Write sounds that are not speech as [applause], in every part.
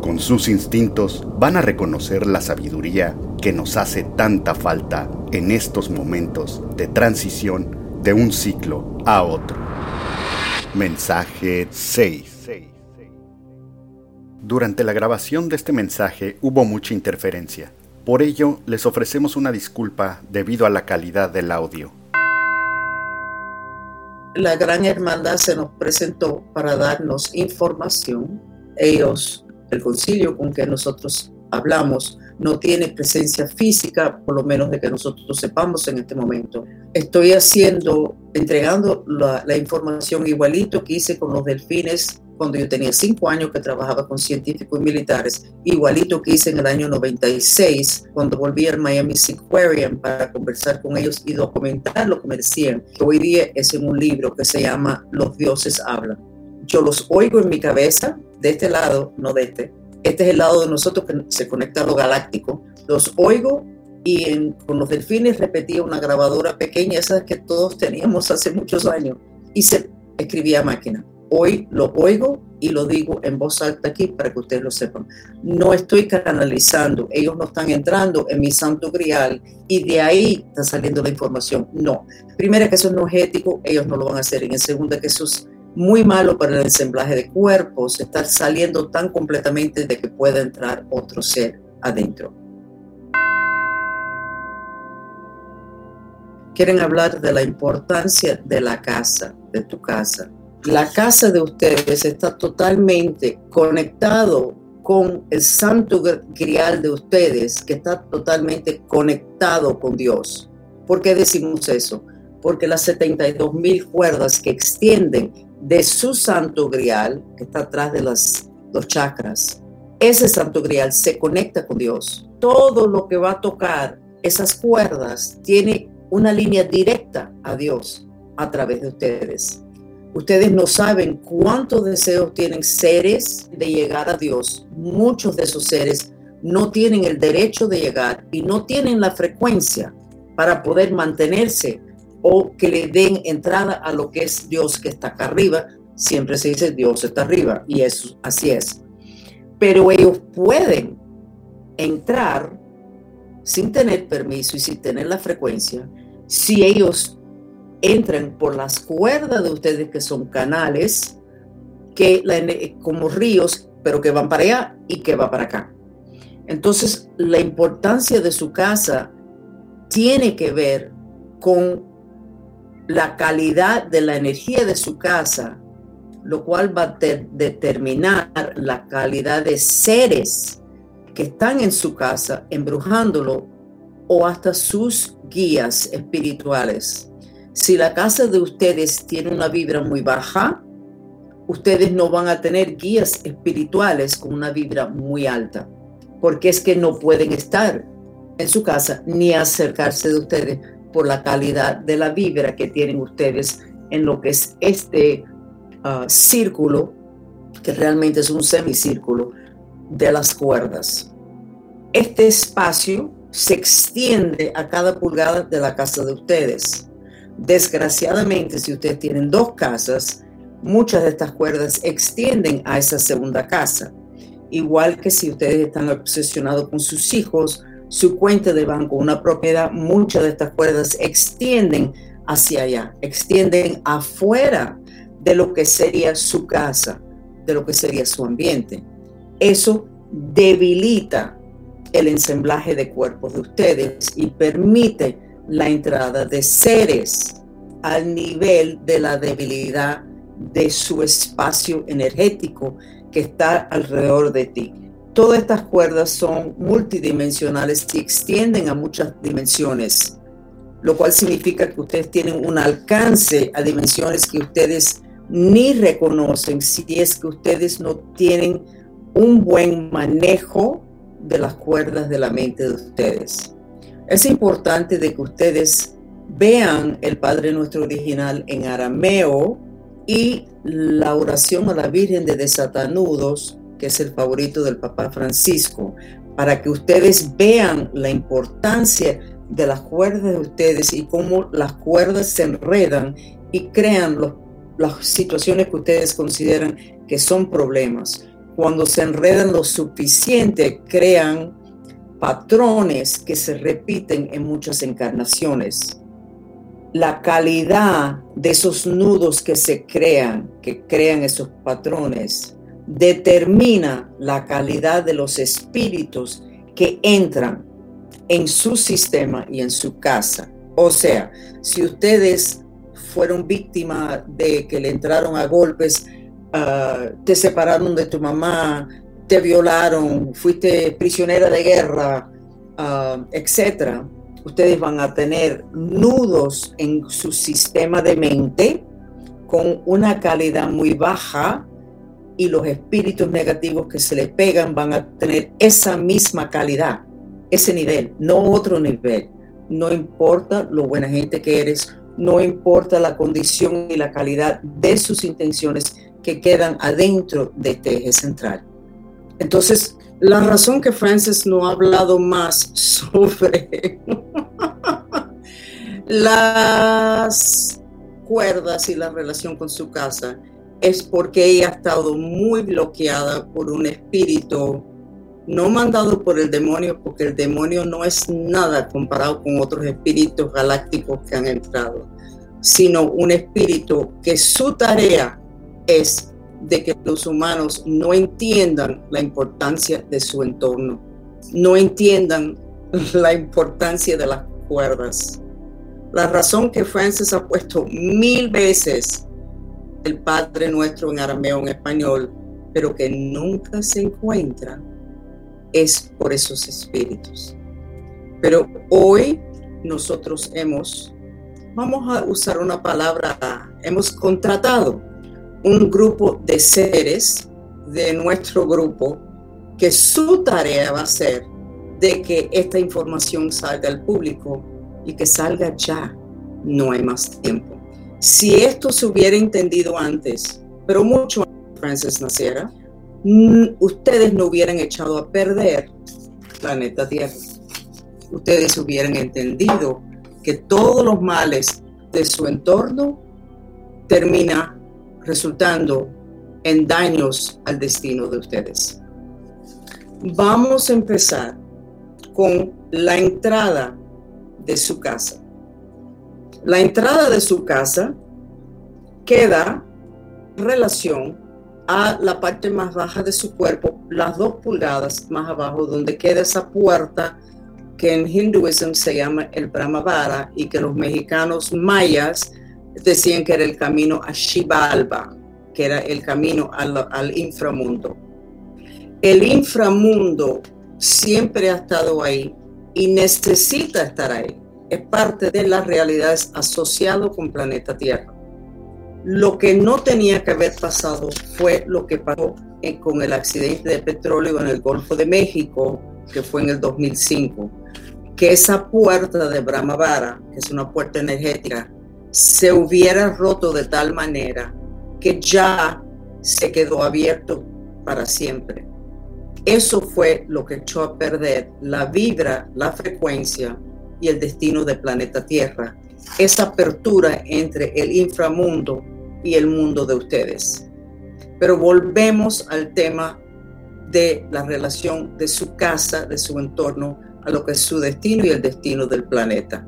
con sus instintos van a reconocer la sabiduría que nos hace tanta falta en estos momentos de transición de un ciclo a otro. Mensaje 6. Durante la grabación de este mensaje hubo mucha interferencia. Por ello, les ofrecemos una disculpa debido a la calidad del audio. La Gran Hermandad se nos presentó para darnos información. Ellos el concilio con que nosotros hablamos no tiene presencia física, por lo menos de que nosotros sepamos en este momento. Estoy haciendo, entregando la, información igualito que hice con los delfines cuando yo tenía cinco años que trabajaba con científicos y militares, igualito que hice en el año 96 cuando volví al Miami Aquarium para conversar con ellos y documentar lo que me decían, hoy día es en un libro que se llama Los dioses hablan. Yo los oigo en mi cabeza, de este lado, no de este. Este es el lado de nosotros que se conecta a lo galáctico. Los oigo y con los delfines repetía una grabadora pequeña, esa que todos teníamos hace muchos años, y se escribía a máquina. Hoy lo oigo y lo digo en voz alta aquí para que ustedes lo sepan. No estoy canalizando, ellos no están entrando en mi santo grial y de ahí está saliendo la información. No. Primera, que eso no ético, ellos no lo van a hacer. Y en segunda, que eso es muy malo para el ensamblaje de cuerpos, estar saliendo tan completamente de que pueda entrar otro ser adentro. Quieren hablar de la importancia de la casa, de tu casa. La casa de ustedes está totalmente conectado con el santo grial de ustedes, que está totalmente conectado con Dios. ¿Por qué decimos eso? Porque las 72 mil cuerdas que extienden de su santo grial, que está atrás de las, los chakras, ese santo grial se conecta con Dios. Todo lo que va a tocar esas cuerdas tiene una línea directa a Dios a través de ustedes. Ustedes no saben cuántos deseos tienen seres de llegar a Dios. Muchos de esos seres no tienen el derecho de llegar y no tienen la frecuencia para poder mantenerse o que le den entrada a lo que es Dios que está acá arriba. Siempre se dice Dios está arriba y eso así es. Pero ellos pueden entrar sin tener permiso y sin tener la frecuencia si ellos entran por las cuerdas de ustedes que son canales que como ríos pero que van para allá y que va para acá. Entonces, la importancia de su casa tiene que ver con la calidad de la energía de su casa, lo cual va a determinar la calidad de seres que están en su casa embrujándolo o hasta sus guías espirituales. Si la casa de ustedes tiene una vibra muy baja, ustedes no van a tener guías espirituales con una vibra muy alta, porque es que no pueden estar en su casa ni acercarse de ustedes por la calidad de la vibra que tienen ustedes en lo que es este ah, círculo, que realmente es un semicírculo de las cuerdas. Este espacio se extiende a cada pulgada de la casa de ustedes. Desgraciadamente, si ustedes tienen dos casas, muchas de estas cuerdas extienden a esa segunda casa. Igual que si ustedes están obsesionados con sus hijos, su cuenta de banco, una propiedad, muchas de estas cuerdas extienden hacia allá, extienden afuera de lo que sería su casa, de lo que sería su ambiente. Eso debilita el ensamblaje de cuerpos de ustedes y permite la entrada de seres al nivel de la debilidad de su espacio energético que está alrededor de ti. Todas estas cuerdas son multidimensionales y extienden a muchas dimensiones, lo cual significa que ustedes tienen un alcance a dimensiones que ustedes ni reconocen si es que ustedes no tienen un buen manejo de las cuerdas de la mente de ustedes. Es importante de que ustedes vean el Padre Nuestro original en arameo y la oración a la Virgen de Desatanudos, que es el favorito del Papa Francisco, para que ustedes vean la importancia de las cuerdas de ustedes y cómo las cuerdas se enredan y crean las situaciones que ustedes consideran que son problemas. Cuando se enredan lo suficiente, crean patrones que se repiten en muchas encarnaciones. La calidad de esos nudos que se crean, que crean esos patrones, determina la calidad de los espíritus que entran en su sistema y en su casa. O sea, si ustedes fueron víctimas de que le entraron a golpes, ah, te separaron de tu mamá, te violaron, fuiste prisionera de guerra, uh, etcétera, ustedes van a tener nudos en su sistema de mente con una calidad muy baja y los espíritus negativos que se les pegan van a tener esa misma calidad, ese nivel, no otro nivel. No importa lo buena gente que eres, no importa la condición y la calidad de sus intenciones que quedan adentro de este eje central. Entonces, la razón que Francis no ha hablado más sobre [laughs] las cuerdas y la relación con su casa es porque ella ha estado muy bloqueada por un espíritu no mandado por el demonio, porque el demonio no es nada comparado con otros espíritus galácticos que han entrado, sino un espíritu que su tarea es de que los humanos no entiendan la importancia de su entorno, no entiendan [laughs] la importancia de las cuerdas. La razón que Francis ha puesto mil veces el Padre Nuestro en arameo, en español, pero que nunca se encuentra, es por esos espíritus. Pero hoy nosotros hemos, vamos a usar una palabra, hemos contratado un grupo de seres de nuestro grupo que su tarea va a ser de que esta información salga al público y que salga ya. No hay más tiempo. Si esto se hubiera entendido antes, pero mucho antes de Francis naciera, ustedes no hubieran echado a perder planeta Tierra. Ustedes hubieran entendido que todos los males de su entorno terminan resultando en daños al destino de ustedes. Vamos a empezar con la entrada de su casa. La entrada de su casa queda en relación a la parte más baja de su cuerpo, las dos pulgadas más abajo, donde queda esa puerta que en hinduismo se llama el Brahmavara y que los mexicanos mayas decían que era el camino a Shivalba, que era el camino al, al inframundo. El inframundo siempre ha estado ahí y necesita estar ahí. Es parte de las realidades asociado con planeta Tierra. Lo que no tenía que haber pasado fue lo que pasó con el accidente de petróleo en el Golfo de México, que fue en el 2005, que esa puerta de Brahmavara, que es una puerta energética, se hubiera roto de tal manera que ya se quedó abierto para siempre. Eso fue lo que echó a perder la vibra, la frecuencia y el destino del planeta Tierra. Esa apertura entre el inframundo y el mundo de ustedes. Pero volvemos al tema de la relación de su casa, de su entorno, a lo que es su destino y el destino del planeta.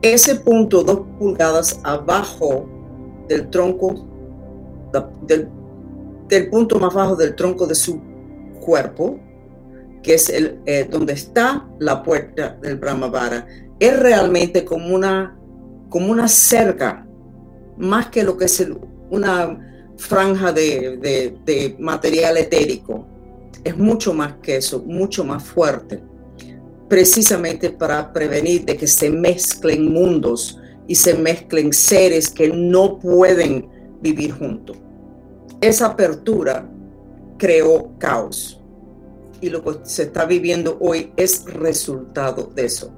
Ese punto, dos pulgadas abajo del tronco, del, punto más bajo del tronco de su cuerpo, que es el, eh, donde está la puerta del Brahmavara, es realmente como una, como una cerca, más que lo que es una franja de, de material etérico. Es mucho más que eso, mucho más fuerte precisamente para prevenir de que se mezclen mundos y se mezclen seres que no pueden vivir juntos. Esa apertura creó caos. Y lo que se está viviendo hoy es resultado de eso.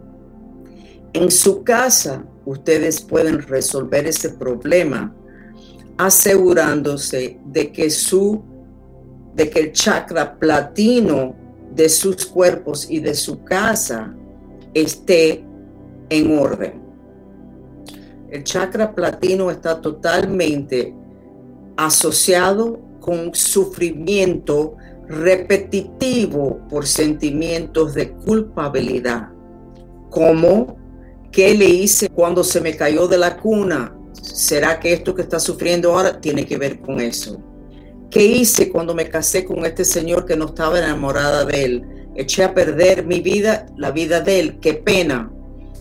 En su casa, ustedes pueden resolver ese problema asegurándose de que su de que el chakra platino de sus cuerpos y de su casa esté en orden. El chakra platino está totalmente asociado con sufrimiento repetitivo por sentimientos de culpabilidad, como qué le hice cuando se me cayó de la cuna. ¿Será que esto que está sufriendo ahora tiene que ver con eso? ¿Qué hice cuando me casé con este señor que no estaba enamorada de él? Eché a perder mi vida, la vida de él. Qué pena.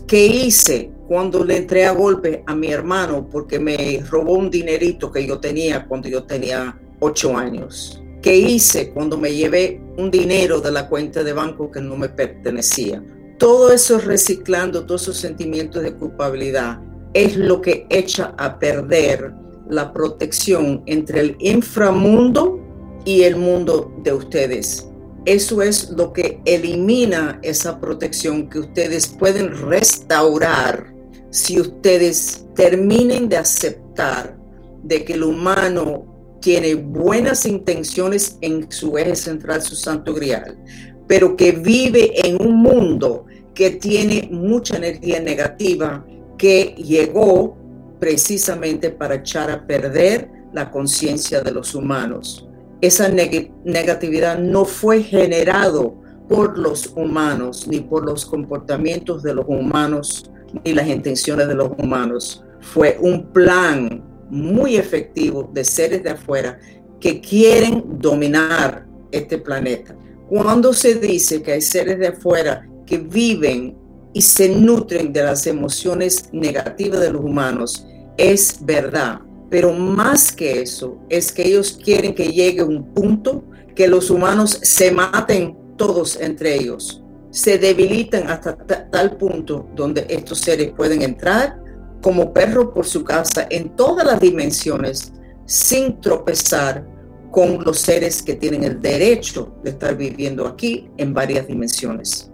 ¿Qué hice cuando le entré a golpe a mi hermano porque me robó un dinerito que yo tenía cuando yo tenía ocho años? ¿Qué hice cuando me llevé un dinero de la cuenta de banco que no me pertenecía? Todo eso reciclando, todos esos sentimientos de culpabilidad, es lo que echa a perder la protección entre el inframundo y el mundo de ustedes. Eso es lo que elimina esa protección que ustedes pueden restaurar si ustedes terminen de aceptar de que el humano tiene buenas intenciones en su eje central, su santo grial, pero que vive en un mundo que tiene mucha energía negativa que llegó precisamente para echar a perder la conciencia de los humanos. Esa negatividad no fue generado por los humanos, ni por los comportamientos de los humanos, ni las intenciones de los humanos. Fue un plan muy efectivo de seres de afuera que quieren dominar este planeta. Cuando se dice que hay seres de afuera que viven y se nutren de las emociones negativas de los humanos, es verdad. Pero más que eso, es que ellos quieren que llegue un punto que los humanos se maten todos entre ellos, se debilitan hasta tal punto donde estos seres pueden entrar como perro por su casa en todas las dimensiones sin tropezar con los seres que tienen el derecho de estar viviendo aquí en varias dimensiones.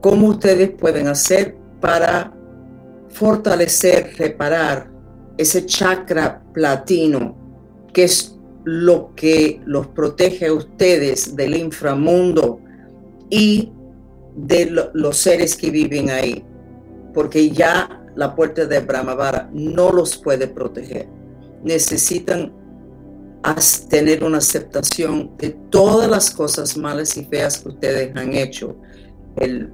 ¿Cómo ustedes pueden hacer para fortalecer, reparar ese chakra platino, que es lo que los protege a ustedes del inframundo y de los seres que viven ahí, porque ya la puerta de Brahmavara no los puede proteger. Necesitan tener una aceptación de todas las cosas malas y feas que ustedes han hecho. El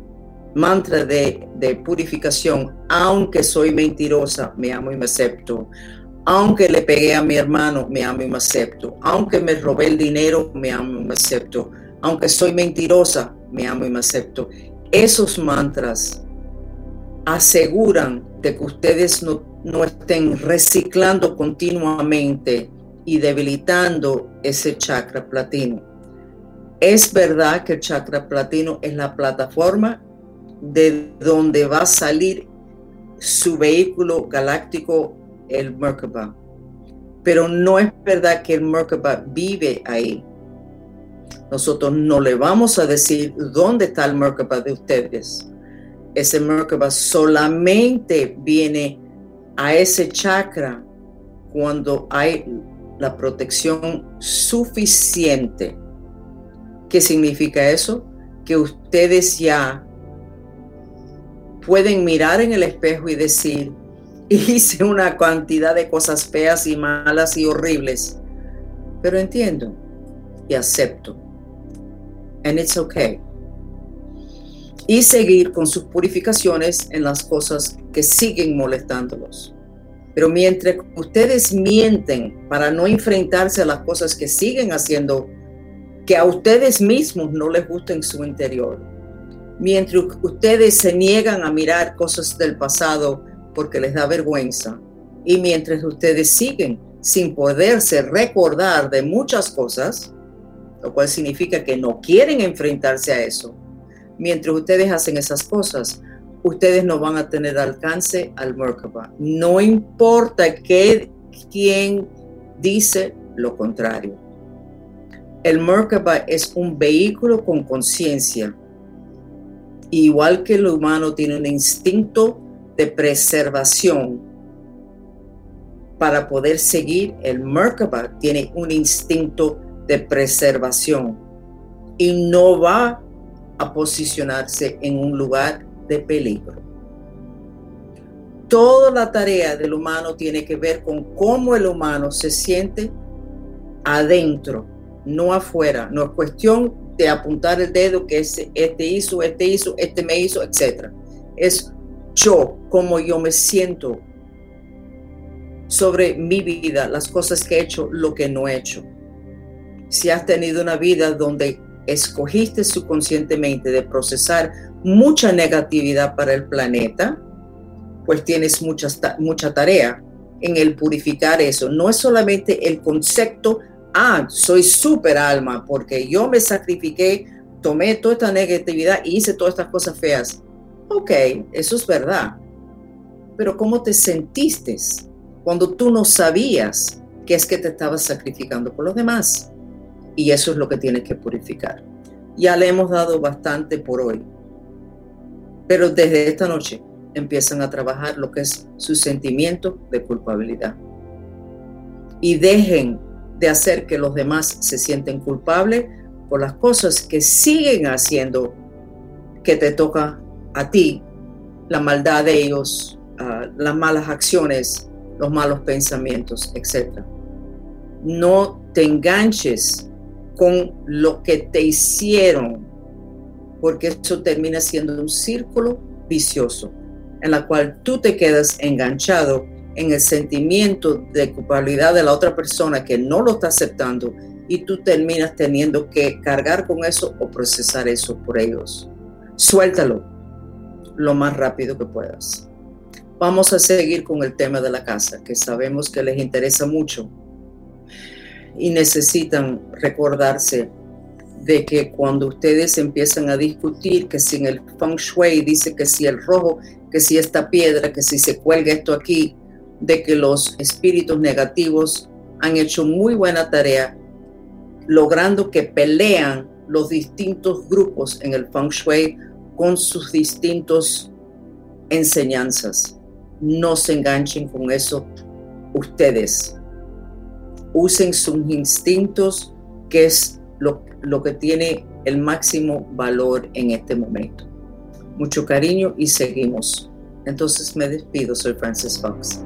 mantra de, purificación, aunque soy mentirosa, me amo y me acepto. Aunque le pegué a mi hermano, me amo y me acepto. Aunque me robé el dinero, me amo y me acepto. Aunque soy mentirosa, me amo y me acepto. Esos mantras aseguran que ustedes no, no estén reciclando continuamente y debilitando ese chakra platino. Es verdad que el chakra platino es la plataforma de donde va a salir su vehículo galáctico, el Merkaba. Pero no es verdad que el Merkaba vive ahí. Nosotros no le vamos a decir dónde está el Merkaba de ustedes. Ese Merkaba solamente viene a ese chakra cuando hay la protección suficiente. ¿Qué significa eso? Que ustedes ya pueden mirar en el espejo y decir, [laughs] hice una cantidad de cosas feas y malas y horribles, pero entiendo y acepto. And it's okay. Y seguir con sus purificaciones en las cosas que siguen molestándolos. Pero mientras ustedes mienten para no enfrentarse a las cosas que siguen haciendo, que a ustedes mismos no les gusta en su interior, mientras ustedes se niegan a mirar cosas del pasado porque les da vergüenza y mientras ustedes siguen sin poderse recordar de muchas cosas, lo cual significa que no quieren enfrentarse a eso, mientras ustedes hacen esas cosas, ustedes no van a tener alcance al Merkaba. No importa que quien dice lo contrario. El Merkaba es un vehículo con conciencia. Igual que el humano tiene un instinto de preservación para poder seguir, el Merkaba tiene un instinto de preservación y no va a posicionarse en un lugar de peligro. Toda la tarea del humano tiene que ver con cómo el humano se siente adentro, no afuera. No es cuestión de apuntar el dedo que este hizo, este hizo, este me hizo, etc. Es yo, cómo yo me siento sobre mi vida, las cosas que he hecho, lo que no he hecho. Si has tenido una vida donde escogiste subconscientemente de procesar mucha negatividad para el planeta, pues tienes mucha, mucha tarea en el purificar eso. No es solamente el concepto, ah, soy súper alma, porque yo me sacrifiqué, tomé toda esta negatividad y hice todas estas cosas feas. Ok, eso es verdad. Pero ¿cómo te sentiste cuando tú no sabías que es que te estabas sacrificando por los demás? Y eso es lo que tienes que purificar. Ya le hemos dado bastante por hoy. Pero desde esta noche empiezan a trabajar lo que es su sentimiento de culpabilidad. Y dejen de hacer que los demás se sienten culpables por las cosas que siguen haciendo que te toca a ti, la maldad de ellos, ah, las malas acciones, los malos pensamientos, etc. No te enganches con lo que te hicieron, porque eso termina siendo un círculo vicioso en la cual tú te quedas enganchado en el sentimiento de culpabilidad de la otra persona que no lo está aceptando y tú terminas teniendo que cargar con eso o procesar eso por ellos. Suéltalo lo más rápido que puedas. Vamos a seguir con el tema de la casa, que sabemos que les interesa mucho y necesitan recordarse de que cuando ustedes empiezan a discutir que si en el feng shui dice que si el rojo, que si esta piedra, que si se cuelga esto aquí, de que los espíritus negativos han hecho muy buena tarea logrando que pelean los distintos grupos en el feng shui con sus distintos enseñanzas. No se enganchen con eso ustedes. Usen sus instintos, que es lo, que tiene el máximo valor en este momento. Mucho cariño y seguimos. Entonces me despido, soy Francis Fox.